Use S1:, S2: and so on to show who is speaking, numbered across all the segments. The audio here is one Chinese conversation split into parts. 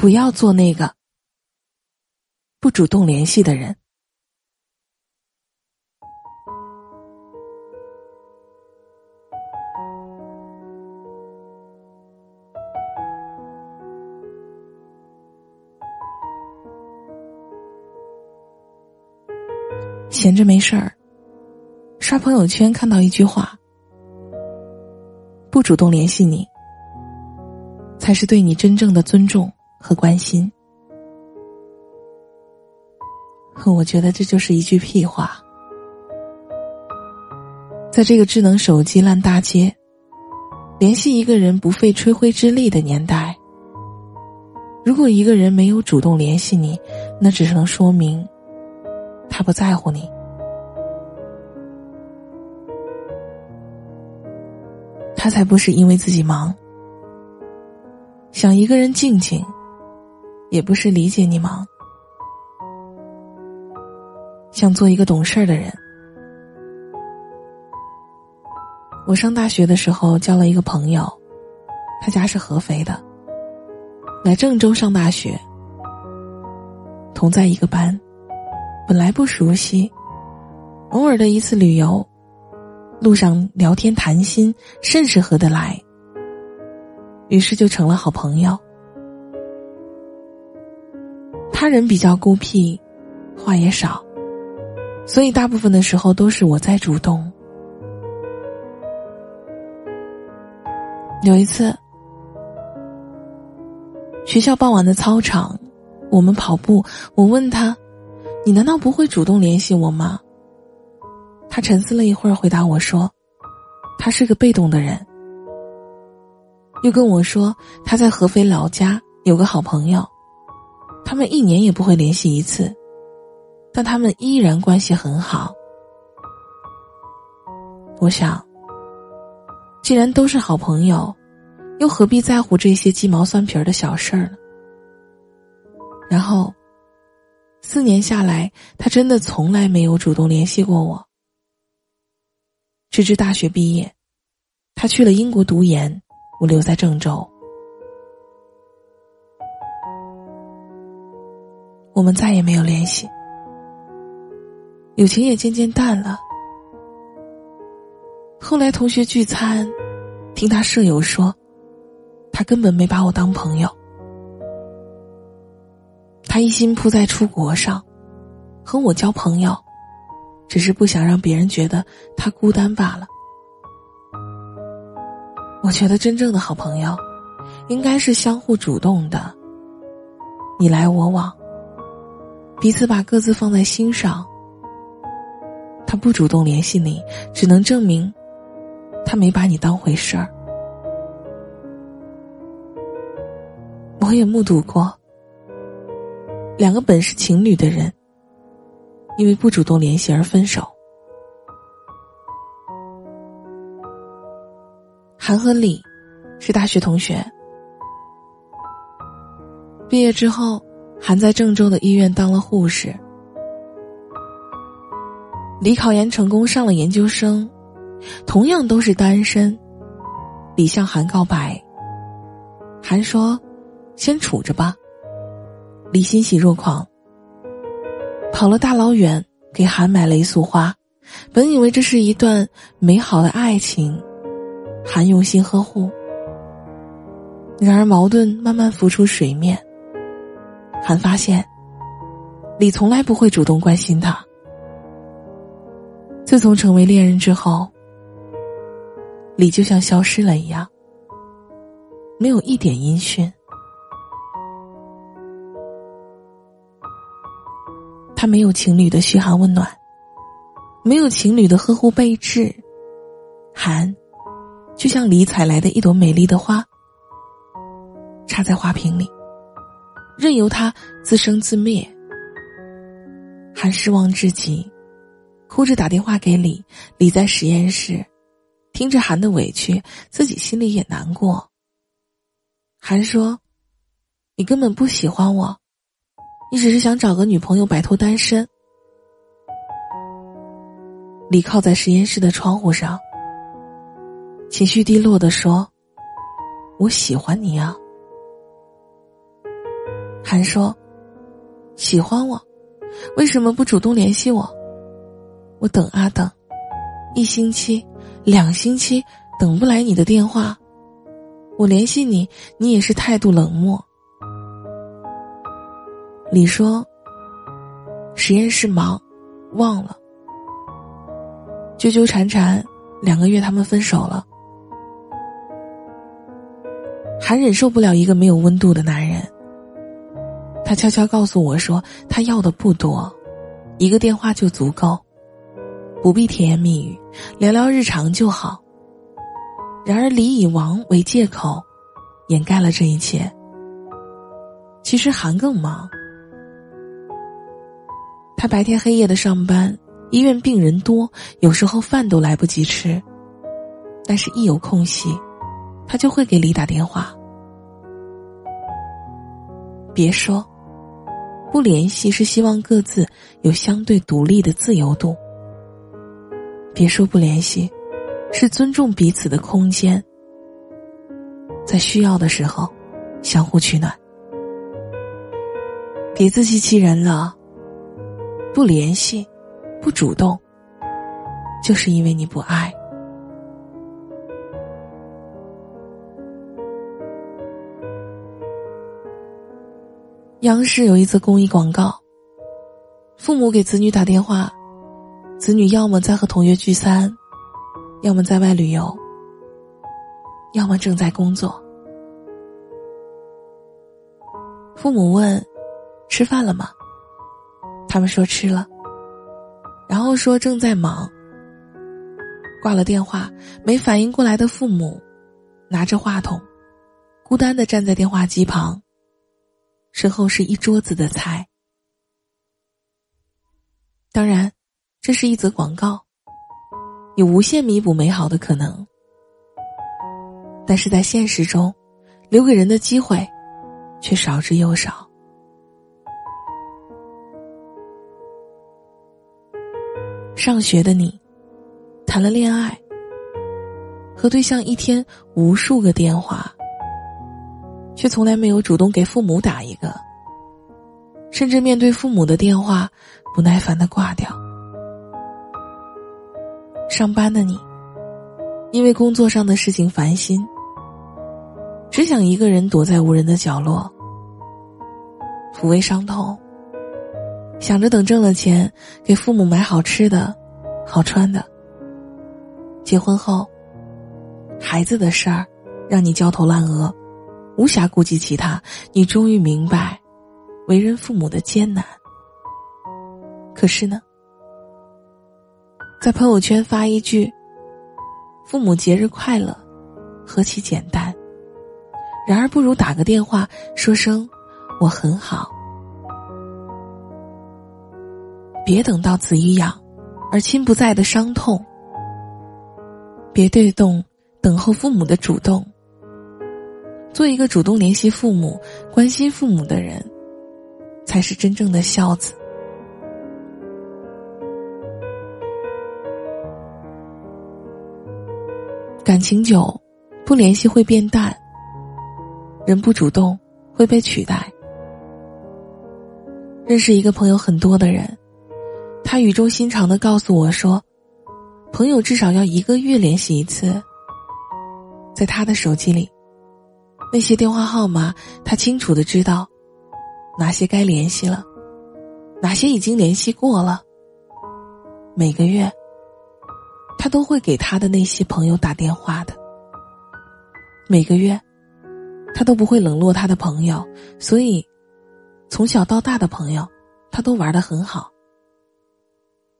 S1: 不要做那个不主动联系的人。闲着没事儿，刷朋友圈看到一句话：“不主动联系你，才是对你真正的尊重和关心。”我觉得这就是一句屁话。在这个智能手机烂大街，联系一个人不费吹灰之力的年代，如果一个人没有主动联系你，那只能说明。他不在乎你，他才不是因为自己忙，想一个人静静，也不是理解你忙，想做一个懂事儿的人。我上大学的时候交了一个朋友，他家是合肥的，来郑州上大学，同在一个班。本来不熟悉，偶尔的一次旅游，路上聊天谈心，甚是合得来。于是就成了好朋友。他人比较孤僻，话也少，所以大部分的时候都是我在主动。有一次，学校傍晚的操场，我们跑步，我问他。你难道不会主动联系我吗？他沉思了一会儿，回答我说：“他是个被动的人。”又跟我说他在合肥老家有个好朋友，他们一年也不会联系一次，但他们依然关系很好。我想，既然都是好朋友，又何必在乎这些鸡毛蒜皮儿的小事儿呢？然后。四年下来，他真的从来没有主动联系过我。直至大学毕业，他去了英国读研，我留在郑州。我们再也没有联系，友情也渐渐淡了。后来同学聚餐，听他舍友说，他根本没把我当朋友。他一心扑在出国上，和我交朋友，只是不想让别人觉得他孤单罢了。我觉得真正的好朋友，应该是相互主动的，你来我往，彼此把各自放在心上。他不主动联系你，只能证明他没把你当回事儿。我也目睹过。两个本是情侣的人，因为不主动联系而分手。韩和李是大学同学，毕业之后，韩在郑州的医院当了护士。李考研成功上了研究生，同样都是单身。李向韩告白，韩说：“先处着吧。”李欣喜若狂，跑了大老远给韩买了一束花，本以为这是一段美好的爱情，韩用心呵护。然而矛盾慢慢浮出水面，韩发现，李从来不会主动关心他。自从成为恋人之后，李就像消失了一样，没有一点音讯。他没有情侣的嘘寒问暖，没有情侣的呵护备至，寒，就像李采来的一朵美丽的花，插在花瓶里，任由它自生自灭。韩失望至极，哭着打电话给李，李在实验室，听着韩的委屈，自己心里也难过。韩说：“你根本不喜欢我。”你只是想找个女朋友摆脱单身。李靠在实验室的窗户上，情绪低落的说：“我喜欢你啊。”还说：“喜欢我，为什么不主动联系我？我等啊等，一星期、两星期等不来你的电话，我联系你，你也是态度冷漠。”李说：“实验室忙，忘了。”纠纠缠缠，两个月他们分手了。还忍受不了一个没有温度的男人。他悄悄告诉我说，他要的不多，一个电话就足够，不必甜言蜜语，聊聊日常就好。然而，李以王为借口，掩盖了这一切。其实韩更忙，他白天黑夜的上班。医院病人多，有时候饭都来不及吃，但是，一有空隙，他就会给李打电话。别说，不联系是希望各自有相对独立的自由度。别说不联系，是尊重彼此的空间，在需要的时候，相互取暖。别自欺欺人了，不联系。不主动，就是因为你不爱。央视有一则公益广告，父母给子女打电话，子女要么在和同学聚餐，要么在外旅游，要么正在工作。父母问：“吃饭了吗？”他们说：“吃了。”然后说正在忙。挂了电话，没反应过来的父母，拿着话筒，孤单的站在电话机旁。身后是一桌子的菜。当然，这是一则广告，有无限弥补美好的可能。但是在现实中，留给人的机会，却少之又少。上学的你，谈了恋爱，和对象一天无数个电话，却从来没有主动给父母打一个，甚至面对父母的电话，不耐烦的挂掉。上班的你，因为工作上的事情烦心，只想一个人躲在无人的角落，抚慰伤痛。想着等挣了钱，给父母买好吃的、好穿的。结婚后，孩子的事儿让你焦头烂额，无暇顾及其他。你终于明白，为人父母的艰难。可是呢，在朋友圈发一句“父母节日快乐”，何其简单。然而，不如打个电话说声“我很好”。别等到子欲养，而亲不在的伤痛。别对动等候父母的主动。做一个主动联系父母、关心父母的人，才是真正的孝子。感情久，不联系会变淡。人不主动会被取代。认识一个朋友很多的人。他语重心长的告诉我说：“朋友至少要一个月联系一次。”在他的手机里，那些电话号码，他清楚的知道哪些该联系了，哪些已经联系过了。每个月，他都会给他的那些朋友打电话的。每个月，他都不会冷落他的朋友，所以从小到大的朋友，他都玩的很好。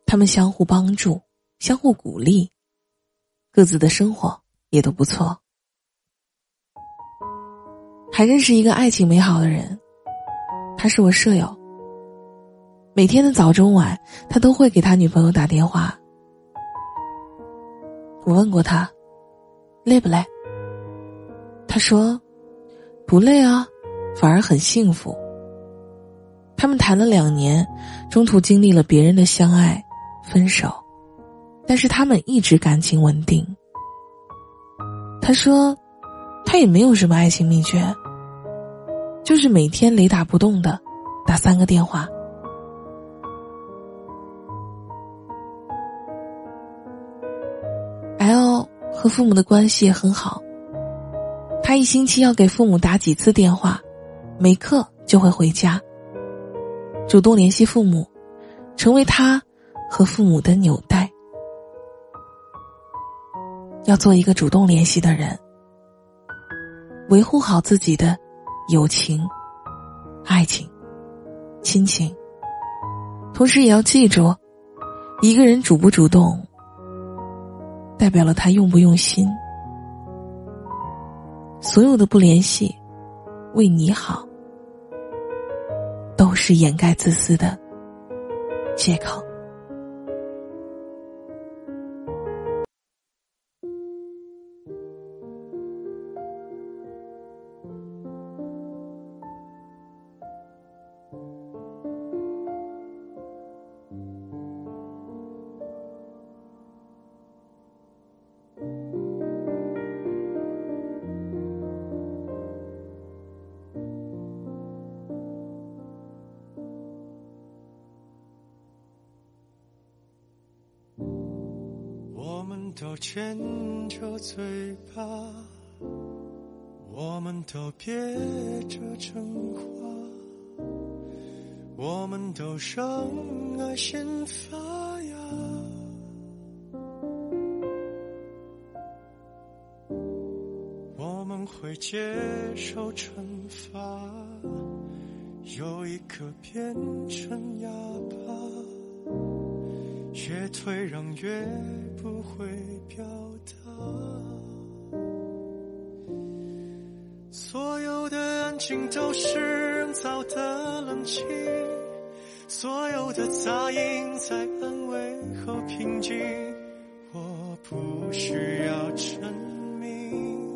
S1: 他们相互帮助，相互鼓励，各自的生活也都不错。还认识一个爱情美好的人，他是我舍友。每天的早中晚，他都会给他女朋友打电话。我问过他，累不累？他说，不累啊，反而很幸福。他们谈了两年，中途经历了别人的相爱。分手，但是他们一直感情稳定。他说，他也没有什么爱情秘诀，就是每天雷打不动的打三个电话。L 和父母的关系也很好，他一星期要给父母打几次电话，没课就会回家，主动联系父母，成为他和父母的纽带。要做一个主动联系的人，维护好自己的友情、爱情、亲情，同时也要记住，一个人主不主动，代表了他用不用心。所有的不联系，为你好，都是掩盖自私的借口。
S2: 都牵着嘴巴，我们都憋着真话，我们都让爱先发芽，我们会接受惩罚，有一颗变成哑巴。越退让越不会的安静都是人造的冷清，所有的杂音在安慰后平静。我不需要证明，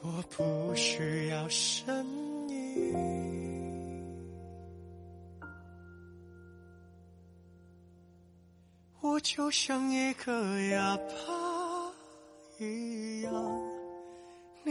S2: 我不需要声音。我就像一个哑巴一样，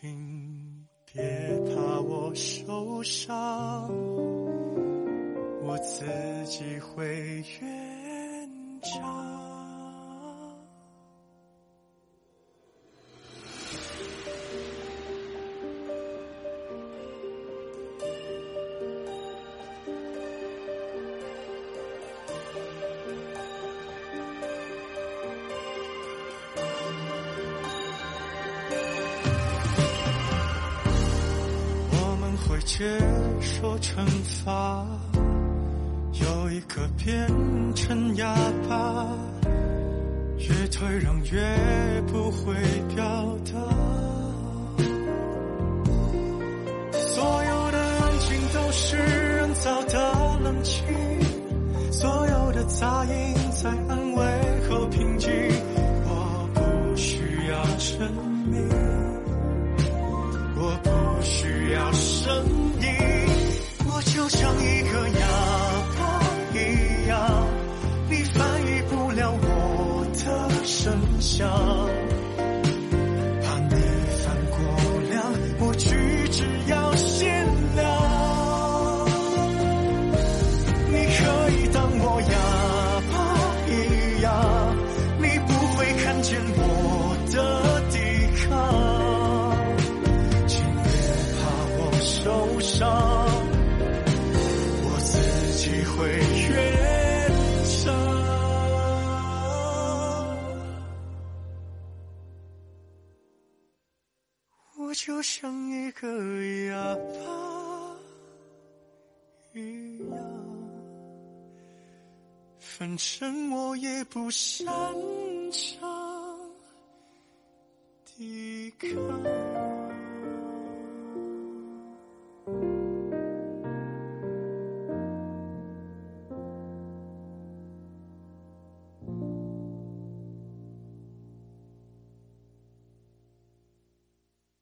S2: 请别怕我受伤，我自己会圆场。接受惩罚，有一颗变成哑巴，越退让越不会表达。所有的安静都是人造的冷清，所有的杂音在安慰后平静。一个哑巴一样，反正我也不擅长抵抗。